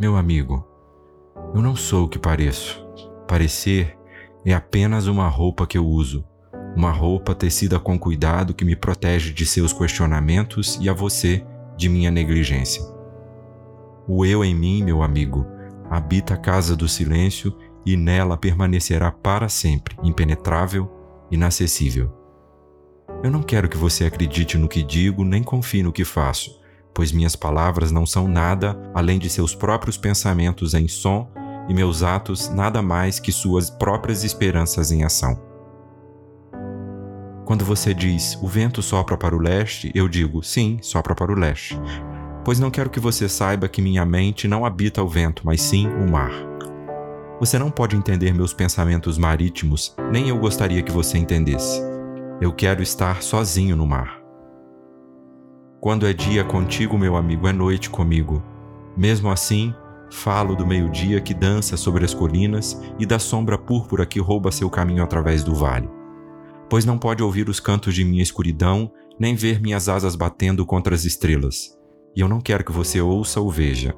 Meu amigo, eu não sou o que pareço. Parecer é apenas uma roupa que eu uso, uma roupa tecida com cuidado que me protege de seus questionamentos e a você de minha negligência. O eu em mim, meu amigo, habita a casa do silêncio e nela permanecerá para sempre, impenetrável, inacessível. Eu não quero que você acredite no que digo nem confie no que faço, pois minhas palavras não são nada além de seus próprios pensamentos em som e meus atos nada mais que suas próprias esperanças em ação. Quando você diz o vento sopra para o leste, eu digo sim, sopra para o leste, pois não quero que você saiba que minha mente não habita o vento, mas sim o mar. Você não pode entender meus pensamentos marítimos, nem eu gostaria que você entendesse. Eu quero estar sozinho no mar. Quando é dia contigo, meu amigo, é noite comigo. Mesmo assim, falo do meio-dia que dança sobre as colinas e da sombra púrpura que rouba seu caminho através do vale. Pois não pode ouvir os cantos de minha escuridão, nem ver minhas asas batendo contra as estrelas. E eu não quero que você ouça ou veja.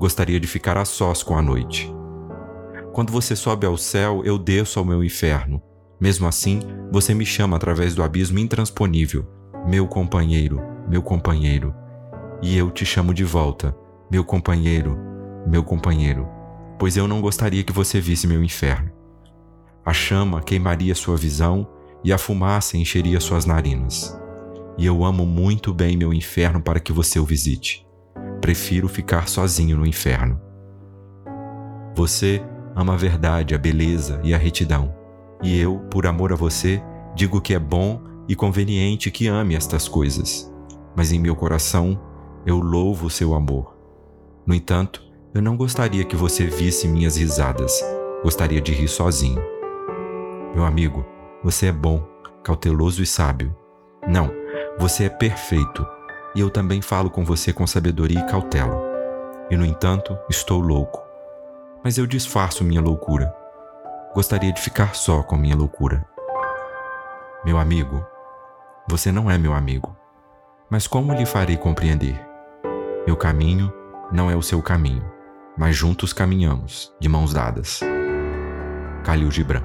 Gostaria de ficar a sós com a noite. Quando você sobe ao céu, eu desço ao meu inferno. Mesmo assim, você me chama através do abismo intransponível, meu companheiro, meu companheiro. E eu te chamo de volta, meu companheiro, meu companheiro, pois eu não gostaria que você visse meu inferno. A chama queimaria sua visão e a fumaça encheria suas narinas. E eu amo muito bem meu inferno para que você o visite. Prefiro ficar sozinho no inferno. Você ama a verdade, a beleza e a retidão. E eu, por amor a você, digo que é bom e conveniente que ame estas coisas mas em meu coração eu louvo seu amor. No entanto, eu não gostaria que você visse minhas risadas, gostaria de rir sozinho. Meu amigo, você é bom, cauteloso e sábio. Não, você é perfeito, e eu também falo com você com sabedoria e cautela. E no entanto, estou louco. Mas eu disfarço minha loucura. Gostaria de ficar só com minha loucura. Meu amigo, você não é meu amigo. Mas como lhe farei compreender? Meu caminho não é o seu caminho, mas juntos caminhamos, de mãos dadas. Calil Gibran